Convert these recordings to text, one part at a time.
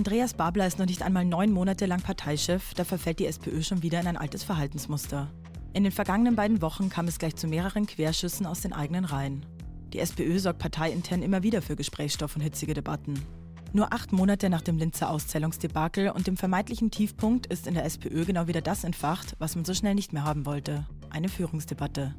Andreas Babler ist noch nicht einmal neun Monate lang Parteichef, da verfällt die SPÖ schon wieder in ein altes Verhaltensmuster. In den vergangenen beiden Wochen kam es gleich zu mehreren Querschüssen aus den eigenen Reihen. Die SPÖ sorgt parteiintern immer wieder für Gesprächsstoff und hitzige Debatten. Nur acht Monate nach dem Linzer Auszählungsdebakel und dem vermeintlichen Tiefpunkt ist in der SPÖ genau wieder das entfacht, was man so schnell nicht mehr haben wollte. Eine Führungsdebatte.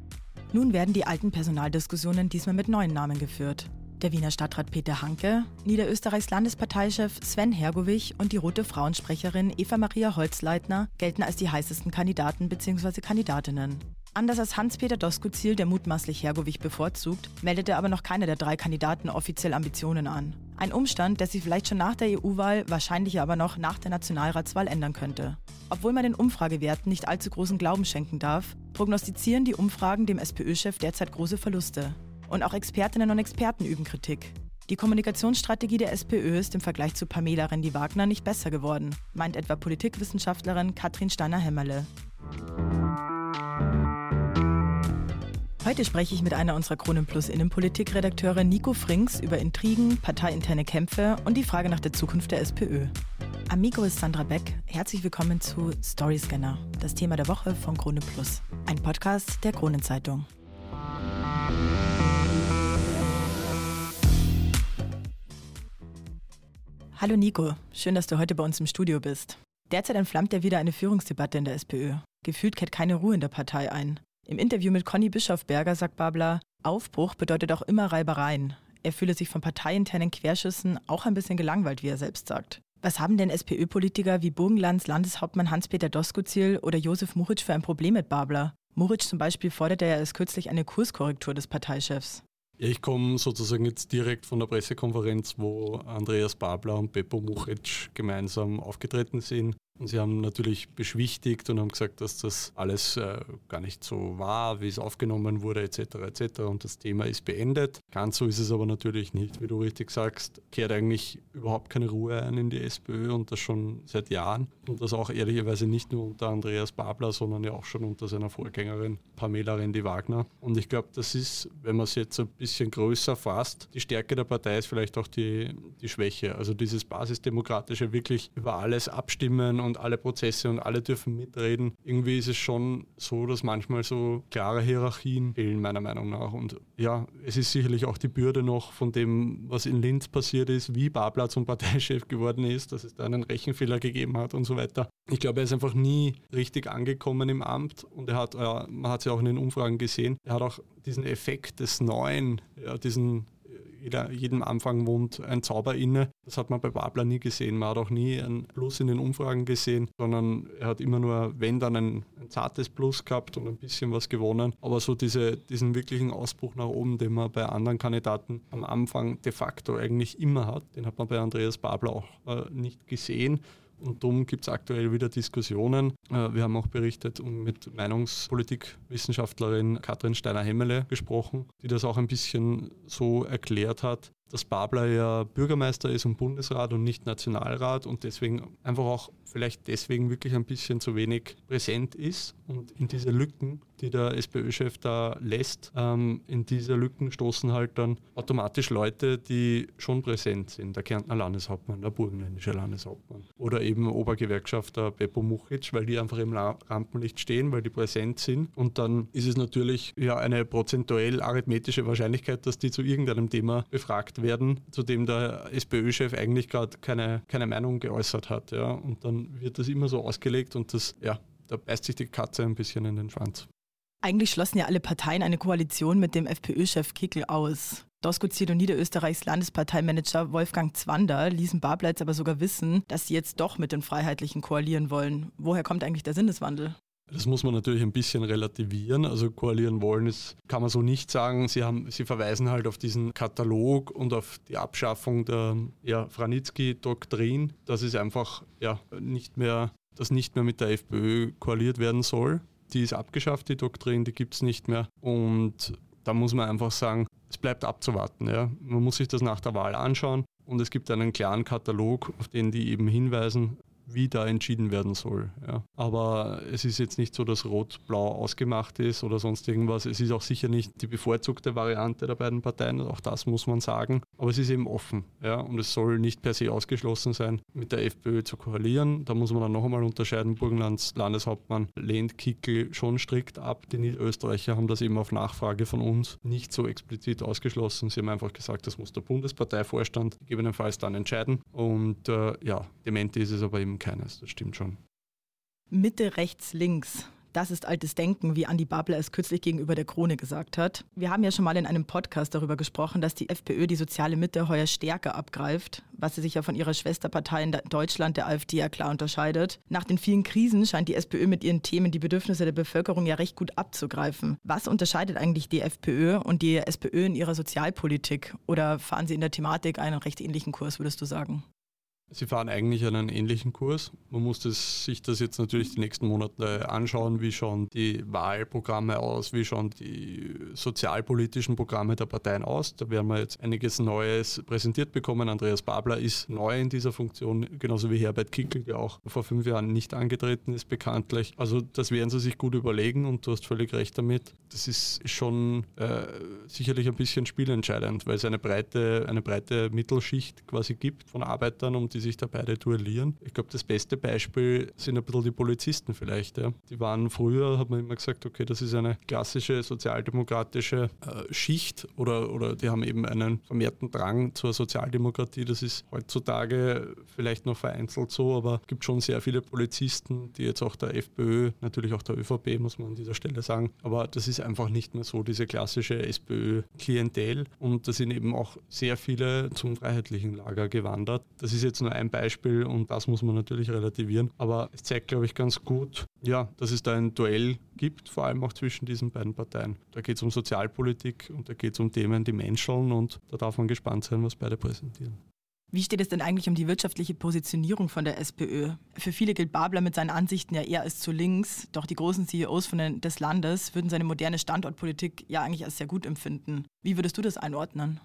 Nun werden die alten Personaldiskussionen diesmal mit neuen Namen geführt. Der Wiener Stadtrat Peter Hanke, Niederösterreichs Landesparteichef Sven Hergovich und die rote Frauensprecherin Eva-Maria Holzleitner gelten als die heißesten Kandidaten bzw. Kandidatinnen. Anders als Hans-Peter Doskozil, der mutmaßlich Hergovich bevorzugt, meldete aber noch keiner der drei Kandidaten offiziell Ambitionen an. Ein Umstand, der sich vielleicht schon nach der EU-Wahl, wahrscheinlich aber noch nach der Nationalratswahl ändern könnte. Obwohl man den Umfragewerten nicht allzu großen Glauben schenken darf, prognostizieren die Umfragen dem SPÖ-Chef derzeit große Verluste. Und auch Expertinnen und Experten üben Kritik. Die Kommunikationsstrategie der SPÖ ist im Vergleich zu Pamela Rendi-Wagner nicht besser geworden, meint etwa Politikwissenschaftlerin Katrin Steiner-Hämmerle. Heute spreche ich mit einer unserer Kronen Plus Innenpolitikredakteure Nico Frings über Intrigen, parteiinterne Kämpfe und die Frage nach der Zukunft der SPÖ. Amigo ist Sandra Beck. Herzlich willkommen zu Storyscanner, das Thema der Woche von Krone Plus, ein Podcast der Kronenzeitung. Hallo Nico, schön, dass du heute bei uns im Studio bist. Derzeit entflammt ja wieder eine Führungsdebatte in der SPÖ. Gefühlt kehrt keine Ruhe in der Partei ein. Im Interview mit Conny Bischofberger sagt Babler, Aufbruch bedeutet auch immer Reibereien. Er fühle sich von parteiinternen Querschüssen auch ein bisschen gelangweilt, wie er selbst sagt. Was haben denn SPÖ-Politiker wie Burgenlands Landeshauptmann Hans-Peter Doskozil oder Josef Muritsch für ein Problem mit Babler? Muritsch zum Beispiel forderte ja erst kürzlich eine Kurskorrektur des Parteichefs. Ja, ich komme sozusagen jetzt direkt von der Pressekonferenz, wo Andreas Babler und Beppo Muchic gemeinsam aufgetreten sind. Und sie haben natürlich beschwichtigt und haben gesagt, dass das alles äh, gar nicht so war, wie es aufgenommen wurde, etc. etc. Und das Thema ist beendet. Ganz so ist es aber natürlich nicht, wie du richtig sagst. Kehrt eigentlich überhaupt keine Ruhe ein in die SPÖ und das schon seit Jahren. Und das auch ehrlicherweise nicht nur unter Andreas Babler, sondern ja auch schon unter seiner Vorgängerin Pamela Rendi-Wagner. Und ich glaube, das ist, wenn man es jetzt ein bisschen größer fasst, die Stärke der Partei ist vielleicht auch die, die Schwäche. Also dieses basisdemokratische wirklich über alles abstimmen und alle Prozesse und alle dürfen mitreden. Irgendwie ist es schon so, dass manchmal so klare Hierarchien fehlen, meiner Meinung nach. Und ja, es ist sicherlich auch die Bürde noch von dem, was in Linz passiert ist, wie Babler zum Parteichef geworden ist, dass es da einen Rechenfehler gegeben hat und so weiter. Ich glaube, er ist einfach nie richtig angekommen im Amt und er hat, man hat es ja auch in den Umfragen gesehen, er hat auch diesen Effekt des Neuen, ja, diesen jeder, jedem Anfang wohnt ein Zauber inne. Das hat man bei Babler nie gesehen. Man hat auch nie ein Plus in den Umfragen gesehen, sondern er hat immer nur, wenn dann ein, ein zartes Plus gehabt und ein bisschen was gewonnen. Aber so diese, diesen wirklichen Ausbruch nach oben, den man bei anderen Kandidaten am Anfang de facto eigentlich immer hat, den hat man bei Andreas Babler auch äh, nicht gesehen. Und darum gibt es aktuell wieder Diskussionen. Äh, wir haben auch berichtet und mit Meinungspolitikwissenschaftlerin Katrin Steiner-Hemmele gesprochen, die das auch ein bisschen so erklärt hat, dass Babler ja Bürgermeister ist und Bundesrat und nicht Nationalrat und deswegen einfach auch vielleicht deswegen wirklich ein bisschen zu wenig präsent ist. Und in diese Lücken, die der SPÖ-Chef da lässt, ähm, in diese Lücken stoßen halt dann automatisch Leute, die schon präsent sind. Der Kärntner Landeshauptmann, der burgenländische Landeshauptmann oder eben Obergewerkschafter Beppo Muchic, weil die einfach im Rampenlicht stehen, weil die präsent sind. Und dann ist es natürlich ja eine prozentuell arithmetische Wahrscheinlichkeit, dass die zu irgendeinem Thema befragt werden, zu dem der SPÖ-Chef eigentlich gerade keine, keine Meinung geäußert hat. Ja. Und dann wird das immer so ausgelegt und das, ja, da beißt sich die Katze ein bisschen in den Schwanz. Eigentlich schlossen ja alle Parteien eine Koalition mit dem FPÖ-Chef Kickel aus. Doskozil und Niederösterreichs Landesparteimanager Wolfgang Zwander ließen Barbleitz aber sogar wissen, dass sie jetzt doch mit den Freiheitlichen koalieren wollen. Woher kommt eigentlich der Sinneswandel? Das muss man natürlich ein bisschen relativieren. Also koalieren wollen, das kann man so nicht sagen. Sie, haben, sie verweisen halt auf diesen Katalog und auf die Abschaffung der ja, Franitzky-Doktrin, dass es einfach ja, nicht mehr, dass nicht mehr mit der FPÖ koaliert werden soll. Die ist abgeschafft, die Doktrin, die gibt es nicht mehr. Und da muss man einfach sagen, es bleibt abzuwarten. Ja. Man muss sich das nach der Wahl anschauen und es gibt einen klaren Katalog, auf den die eben hinweisen, wie da entschieden werden soll. Ja. Aber es ist jetzt nicht so, dass Rot-Blau ausgemacht ist oder sonst irgendwas. Es ist auch sicher nicht die bevorzugte Variante der beiden Parteien, auch das muss man sagen. Aber es ist eben offen. Ja. Und es soll nicht per se ausgeschlossen sein, mit der FPÖ zu koalieren. Da muss man dann noch einmal unterscheiden. Burgenlands Landeshauptmann lehnt Kickel schon strikt ab. Die Niederösterreicher haben das eben auf Nachfrage von uns nicht so explizit ausgeschlossen. Sie haben einfach gesagt, das muss der Bundesparteivorstand gegebenenfalls dann entscheiden. Und äh, ja, Demente ist es aber eben keines, das stimmt schon. Mitte, rechts, links. Das ist altes Denken, wie Andi Babler es kürzlich gegenüber der Krone gesagt hat. Wir haben ja schon mal in einem Podcast darüber gesprochen, dass die FPÖ die soziale Mitte heuer stärker abgreift, was sie sich ja von ihrer Schwesterpartei in Deutschland, der AfD, ja klar unterscheidet. Nach den vielen Krisen scheint die SPÖ mit ihren Themen die Bedürfnisse der Bevölkerung ja recht gut abzugreifen. Was unterscheidet eigentlich die FPÖ und die SPÖ in ihrer Sozialpolitik? Oder fahren sie in der Thematik einen recht ähnlichen Kurs, würdest du sagen? Sie fahren eigentlich einen ähnlichen Kurs. Man muss das, sich das jetzt natürlich die nächsten Monate anschauen. Wie schauen die Wahlprogramme aus? Wie schauen die sozialpolitischen Programme der Parteien aus? Da werden wir jetzt einiges Neues präsentiert bekommen. Andreas Babler ist neu in dieser Funktion, genauso wie Herbert Kickel, der auch vor fünf Jahren nicht angetreten ist, bekanntlich. Also das werden sie sich gut überlegen und du hast völlig recht damit. Das ist schon äh, sicherlich ein bisschen spielentscheidend, weil es eine breite, eine breite Mittelschicht quasi gibt von Arbeitern, um die sich da beide duellieren. Ich glaube, das beste Beispiel sind ein bisschen die Polizisten vielleicht. Ja. Die waren früher, hat man immer gesagt, okay, das ist eine klassische sozialdemokratische äh, Schicht oder, oder die haben eben einen vermehrten Drang zur Sozialdemokratie. Das ist heutzutage vielleicht noch vereinzelt so, aber es gibt schon sehr viele Polizisten, die jetzt auch der FPÖ, natürlich auch der ÖVP, muss man an dieser Stelle sagen, aber das ist einfach nicht mehr so diese klassische SPÖ-Klientel und da sind eben auch sehr viele zum freiheitlichen Lager gewandert. Das ist jetzt nur ein Beispiel und das muss man natürlich relativieren. Aber es zeigt, glaube ich, ganz gut, ja, dass es da ein Duell gibt, vor allem auch zwischen diesen beiden Parteien. Da geht es um Sozialpolitik und da geht es um Themen, die Menschen und da darf man gespannt sein, was beide präsentieren. Wie steht es denn eigentlich um die wirtschaftliche Positionierung von der SPÖ? Für viele gilt Babler mit seinen Ansichten ja eher als zu links, doch die großen CEOs den, des Landes würden seine moderne Standortpolitik ja eigentlich als sehr gut empfinden. Wie würdest du das einordnen?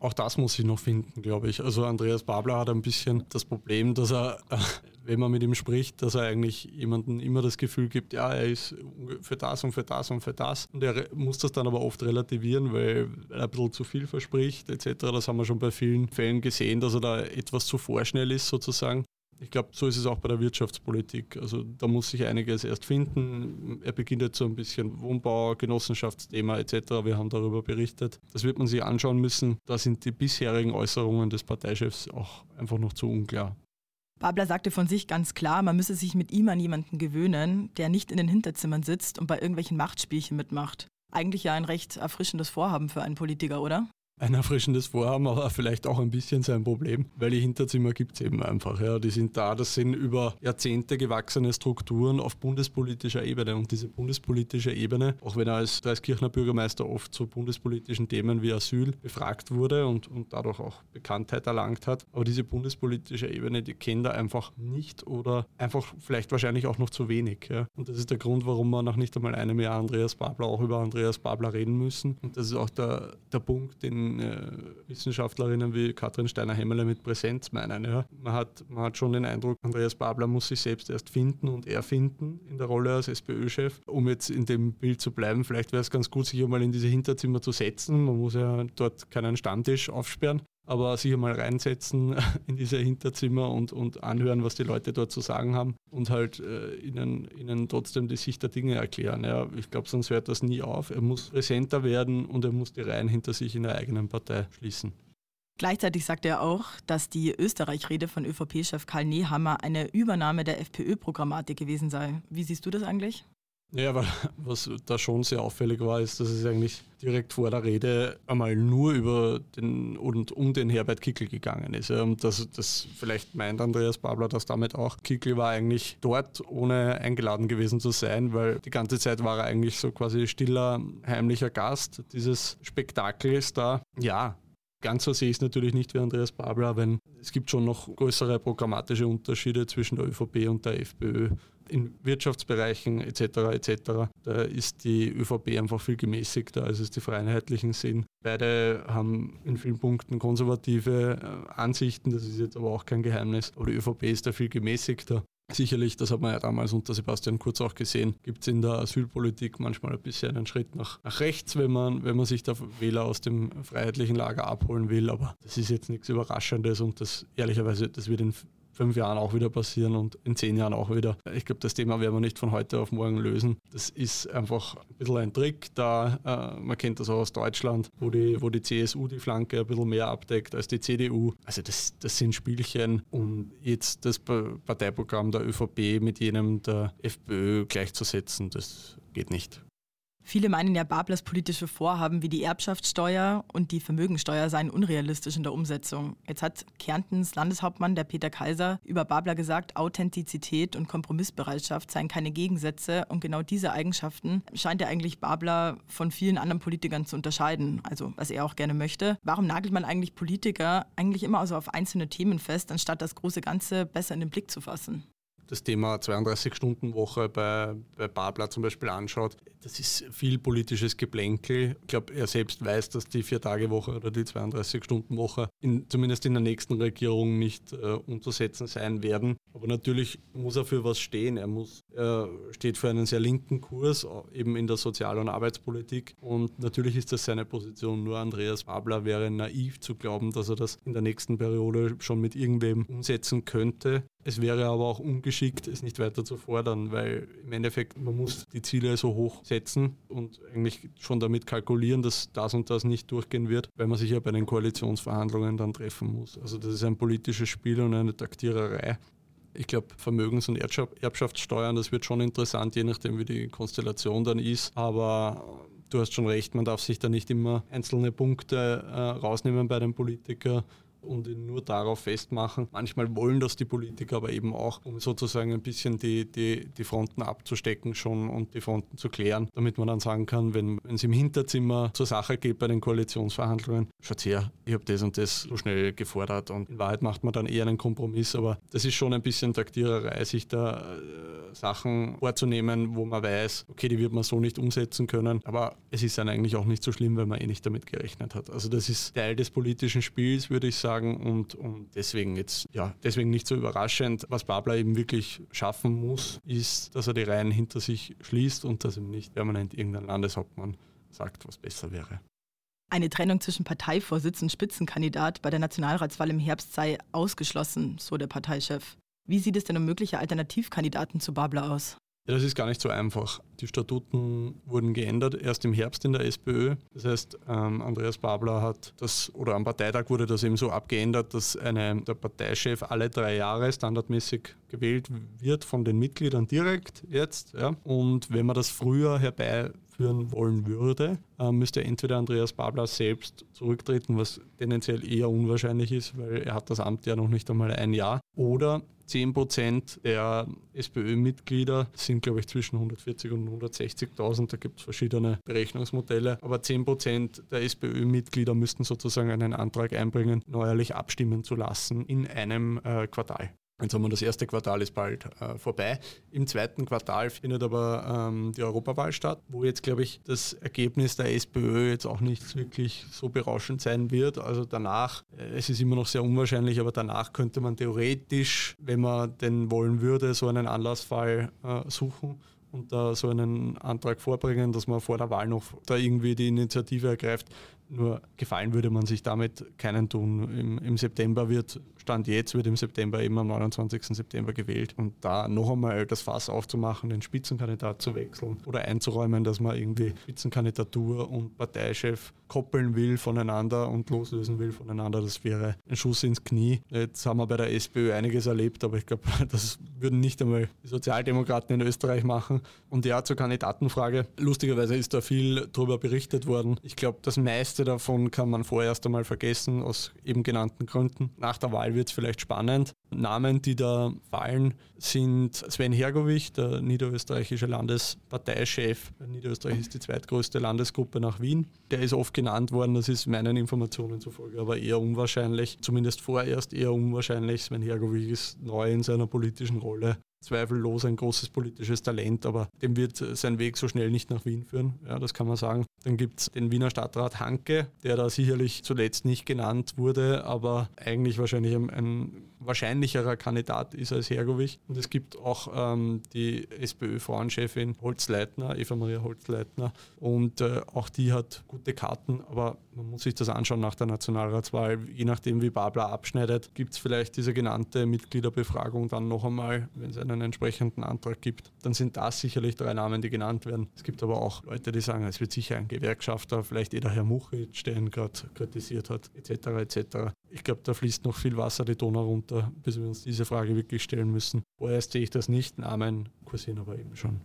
Auch das muss ich noch finden, glaube ich. Also Andreas Babler hat ein bisschen das Problem, dass er, wenn man mit ihm spricht, dass er eigentlich jemandem immer das Gefühl gibt, ja, er ist für das und für das und für das. Und er muss das dann aber oft relativieren, weil er ein bisschen zu viel verspricht etc. Das haben wir schon bei vielen Fällen gesehen, dass er da etwas zu vorschnell ist sozusagen. Ich glaube, so ist es auch bei der Wirtschaftspolitik. Also da muss sich einiges erst finden. Er beginnt jetzt so ein bisschen Wohnbau, Genossenschaftsthema etc. Wir haben darüber berichtet. Das wird man sich anschauen müssen. Da sind die bisherigen Äußerungen des Parteichefs auch einfach noch zu unklar. Babler sagte von sich ganz klar, man müsse sich mit ihm an jemanden gewöhnen, der nicht in den Hinterzimmern sitzt und bei irgendwelchen Machtspielchen mitmacht. Eigentlich ja ein recht erfrischendes Vorhaben für einen Politiker, oder? Ein erfrischendes Vorhaben, aber vielleicht auch ein bisschen sein Problem, weil die Hinterzimmer gibt es eben einfach. Ja. Die sind da, das sind über Jahrzehnte gewachsene Strukturen auf bundespolitischer Ebene. Und diese bundespolitische Ebene, auch wenn er als Dreiskirchner Bürgermeister oft zu bundespolitischen Themen wie Asyl befragt wurde und, und dadurch auch Bekanntheit erlangt hat, aber diese bundespolitische Ebene, die kennt er einfach nicht oder einfach vielleicht wahrscheinlich auch noch zu wenig. Ja. Und das ist der Grund, warum wir nach nicht einmal einem Jahr Andreas Babler auch über Andreas Babler reden müssen. Und das ist auch der, der Punkt, den äh, Wissenschaftlerinnen wie Katrin Steiner-Hemmerle mit Präsenz meinen. Ja. Man, hat, man hat schon den Eindruck, Andreas Babler muss sich selbst erst finden und erfinden in der Rolle als SPÖ-Chef. Um jetzt in dem Bild zu bleiben, vielleicht wäre es ganz gut, sich einmal in diese Hinterzimmer zu setzen. Man muss ja dort keinen Stammtisch aufsperren aber sich einmal reinsetzen in diese Hinterzimmer und, und anhören, was die Leute dort zu sagen haben und halt äh, ihnen, ihnen trotzdem die Sicht der Dinge erklären. Ja, ich glaube, sonst hört das nie auf. Er muss präsenter werden und er muss die Reihen hinter sich in der eigenen Partei schließen. Gleichzeitig sagt er auch, dass die Österreich-Rede von ÖVP-Chef Karl Nehammer eine Übernahme der FPÖ-Programmatik gewesen sei. Wie siehst du das eigentlich? Ja, aber was da schon sehr auffällig war, ist, dass es eigentlich direkt vor der Rede einmal nur über den und um den Herbert Kickel gegangen ist. Und das, das vielleicht meint Andreas Babler das damit auch. Kickel war eigentlich dort, ohne eingeladen gewesen zu sein, weil die ganze Zeit war er eigentlich so quasi stiller, heimlicher Gast dieses Spektakels da. Ja, Ganz so sehe ich es natürlich nicht wie Andreas Babler, wenn es gibt schon noch größere programmatische Unterschiede zwischen der ÖVP und der FPÖ. in Wirtschaftsbereichen etc. etc. Da ist die ÖVP einfach viel gemäßigter, als es die Freiheitlichen sind. Beide haben in vielen Punkten konservative äh, Ansichten, das ist jetzt aber auch kein Geheimnis, aber die ÖVP ist da viel gemäßigter. Sicherlich, das hat man ja damals unter Sebastian Kurz auch gesehen, gibt es in der Asylpolitik manchmal ein bisschen einen Schritt nach, nach rechts, wenn man, wenn man sich da Wähler aus dem freiheitlichen Lager abholen will. Aber das ist jetzt nichts Überraschendes und das ehrlicherweise, das wird in fünf Jahren auch wieder passieren und in zehn Jahren auch wieder. Ich glaube, das Thema werden wir nicht von heute auf morgen lösen. Das ist einfach ein bisschen ein Trick, da äh, man kennt das auch aus Deutschland, wo die, wo die CSU die Flanke ein bisschen mehr abdeckt als die CDU. Also das, das sind Spielchen und jetzt das Parteiprogramm der ÖVP mit jenem der FPÖ gleichzusetzen, das geht nicht. Viele meinen ja, Bablers politische Vorhaben wie die Erbschaftssteuer und die Vermögensteuer seien unrealistisch in der Umsetzung. Jetzt hat Kärntens Landeshauptmann, der Peter Kaiser, über Babler gesagt, Authentizität und Kompromissbereitschaft seien keine Gegensätze und genau diese Eigenschaften scheint er eigentlich Babler von vielen anderen Politikern zu unterscheiden, also was er auch gerne möchte. Warum nagelt man eigentlich Politiker eigentlich immer also auf einzelne Themen fest, anstatt das große Ganze besser in den Blick zu fassen? das Thema 32-Stunden-Woche bei, bei Babler zum Beispiel anschaut, das ist viel politisches Geplänkel. Ich glaube, er selbst weiß, dass die Vier-Tage-Woche oder die 32-Stunden-Woche in, zumindest in der nächsten Regierung nicht äh, umzusetzen sein werden. Aber natürlich muss er für was stehen. Er, muss, er steht für einen sehr linken Kurs, eben in der Sozial- und Arbeitspolitik. Und natürlich ist das seine Position. Nur Andreas Babler wäre naiv zu glauben, dass er das in der nächsten Periode schon mit irgendwem umsetzen könnte. Es wäre aber auch ungeschickt, es nicht weiter zu fordern, weil im Endeffekt man muss die Ziele so hoch setzen und eigentlich schon damit kalkulieren, dass das und das nicht durchgehen wird, weil man sich ja bei den Koalitionsverhandlungen dann treffen muss. Also das ist ein politisches Spiel und eine Taktiererei. Ich glaube, Vermögens- und Erbschaftssteuern, das wird schon interessant, je nachdem, wie die Konstellation dann ist. Aber du hast schon recht, man darf sich da nicht immer einzelne Punkte äh, rausnehmen bei den Politikern und ihn nur darauf festmachen. Manchmal wollen das die Politiker aber eben auch, um sozusagen ein bisschen die, die, die Fronten abzustecken schon und die Fronten zu klären, damit man dann sagen kann, wenn, wenn es im Hinterzimmer zur Sache geht bei den Koalitionsverhandlungen, schaut her, ich habe das und das so schnell gefordert und in Wahrheit macht man dann eher einen Kompromiss, aber das ist schon ein bisschen Taktiererei, sich da äh, Sachen vorzunehmen, wo man weiß, okay, die wird man so nicht umsetzen können, aber es ist dann eigentlich auch nicht so schlimm, weil man eh nicht damit gerechnet hat. Also das ist Teil des politischen Spiels, würde ich sagen sagen und, und deswegen jetzt, ja, deswegen nicht so überraschend. Was Babler eben wirklich schaffen muss, ist, dass er die Reihen hinter sich schließt und dass ihm nicht permanent irgendein Landeshauptmann sagt, was besser wäre. Eine Trennung zwischen Parteivorsitz und Spitzenkandidat bei der Nationalratswahl im Herbst sei ausgeschlossen, so der Parteichef. Wie sieht es denn um mögliche Alternativkandidaten zu Babler aus? Ja, das ist gar nicht so einfach. Die Statuten wurden geändert, erst im Herbst in der SPÖ. Das heißt, ähm, Andreas Babler hat das, oder am Parteitag wurde das eben so abgeändert, dass eine, der Parteichef alle drei Jahre standardmäßig gewählt wird von den Mitgliedern direkt jetzt. Ja. Und wenn man das früher herbeiführen wollen würde, äh, müsste entweder Andreas Babler selbst zurücktreten, was tendenziell eher unwahrscheinlich ist, weil er hat das Amt ja noch nicht einmal ein Jahr, oder 10 Prozent der SPÖ-Mitglieder sind, glaube ich, zwischen 140 und 160.000. Da gibt es verschiedene Berechnungsmodelle. Aber 10 Prozent der SPÖ-Mitglieder müssten sozusagen einen Antrag einbringen, neuerlich abstimmen zu lassen in einem äh, Quartal. Jetzt haben wir das erste Quartal ist bald äh, vorbei. Im zweiten Quartal findet aber ähm, die Europawahl statt, wo jetzt, glaube ich, das Ergebnis der SPÖ jetzt auch nicht wirklich so berauschend sein wird. Also danach, äh, es ist immer noch sehr unwahrscheinlich, aber danach könnte man theoretisch, wenn man denn wollen würde, so einen Anlassfall äh, suchen und da so einen Antrag vorbringen, dass man vor der Wahl noch da irgendwie die Initiative ergreift. Nur gefallen würde man sich damit keinen tun. Im, Im, September wird, Stand jetzt, wird im September eben am 29. September gewählt. Und da noch einmal das Fass aufzumachen, den Spitzenkandidat zu wechseln oder einzuräumen, dass man irgendwie Spitzenkandidatur und Parteichef koppeln will voneinander und loslösen will voneinander, das wäre ein Schuss ins Knie. Jetzt haben wir bei der SPÖ einiges erlebt, aber ich glaube, das würden nicht einmal die Sozialdemokraten in Österreich machen. Und ja, zur Kandidatenfrage. Lustigerweise ist da viel darüber berichtet worden. Ich glaube, das meiste davon kann man vorerst einmal vergessen, aus eben genannten Gründen. Nach der Wahl wird es vielleicht spannend. Namen, die da fallen, sind Sven Hergovich, der niederösterreichische Landesparteichef. Niederösterreich ist die zweitgrößte Landesgruppe nach Wien. Der ist oft genannt worden, das ist meinen Informationen zufolge aber eher unwahrscheinlich, zumindest vorerst eher unwahrscheinlich. Sven Hergovich ist neu in seiner politischen Rolle zweifellos ein großes politisches Talent, aber dem wird sein Weg so schnell nicht nach Wien führen. Ja, das kann man sagen. Dann gibt es den Wiener Stadtrat Hanke, der da sicherlich zuletzt nicht genannt wurde, aber eigentlich wahrscheinlich ein, ein wahrscheinlicherer Kandidat ist als Hergovich. Und es gibt auch ähm, die SPÖ-Frauenchefin Holzleitner, Eva-Maria Holzleitner. Und äh, auch die hat gute Karten, aber man muss sich das anschauen nach der Nationalratswahl. Je nachdem, wie Babler abschneidet, gibt es vielleicht diese genannte Mitgliederbefragung dann noch einmal, wenn es einen entsprechenden Antrag gibt. Dann sind das sicherlich drei Namen, die genannt werden. Es gibt aber auch Leute, die sagen, es wird sicher ein Gewerkschafter, vielleicht eh der Herr Muchitsch, der ihn gerade kritisiert hat, etc. etc. Ich glaube, da fließt noch viel Wasser die Donau runter, bis wir uns diese Frage wirklich stellen müssen. Vorerst sehe ich das nicht, Namen kursieren aber eben schon.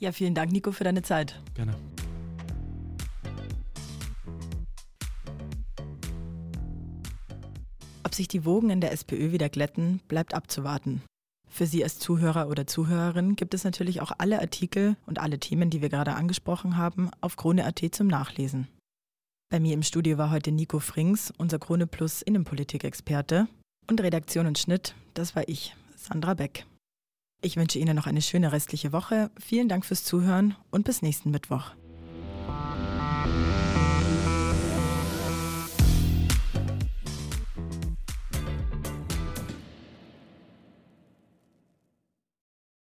Ja, vielen Dank, Nico, für deine Zeit. Gerne. Sich die Wogen in der SPÖ wieder glätten, bleibt abzuwarten. Für Sie als Zuhörer oder Zuhörerin gibt es natürlich auch alle Artikel und alle Themen, die wir gerade angesprochen haben, auf Krone.at zum Nachlesen. Bei mir im Studio war heute Nico Frings, unser Krone Plus Innenpolitik-Experte. Und Redaktion und Schnitt, das war ich, Sandra Beck. Ich wünsche Ihnen noch eine schöne restliche Woche. Vielen Dank fürs Zuhören und bis nächsten Mittwoch.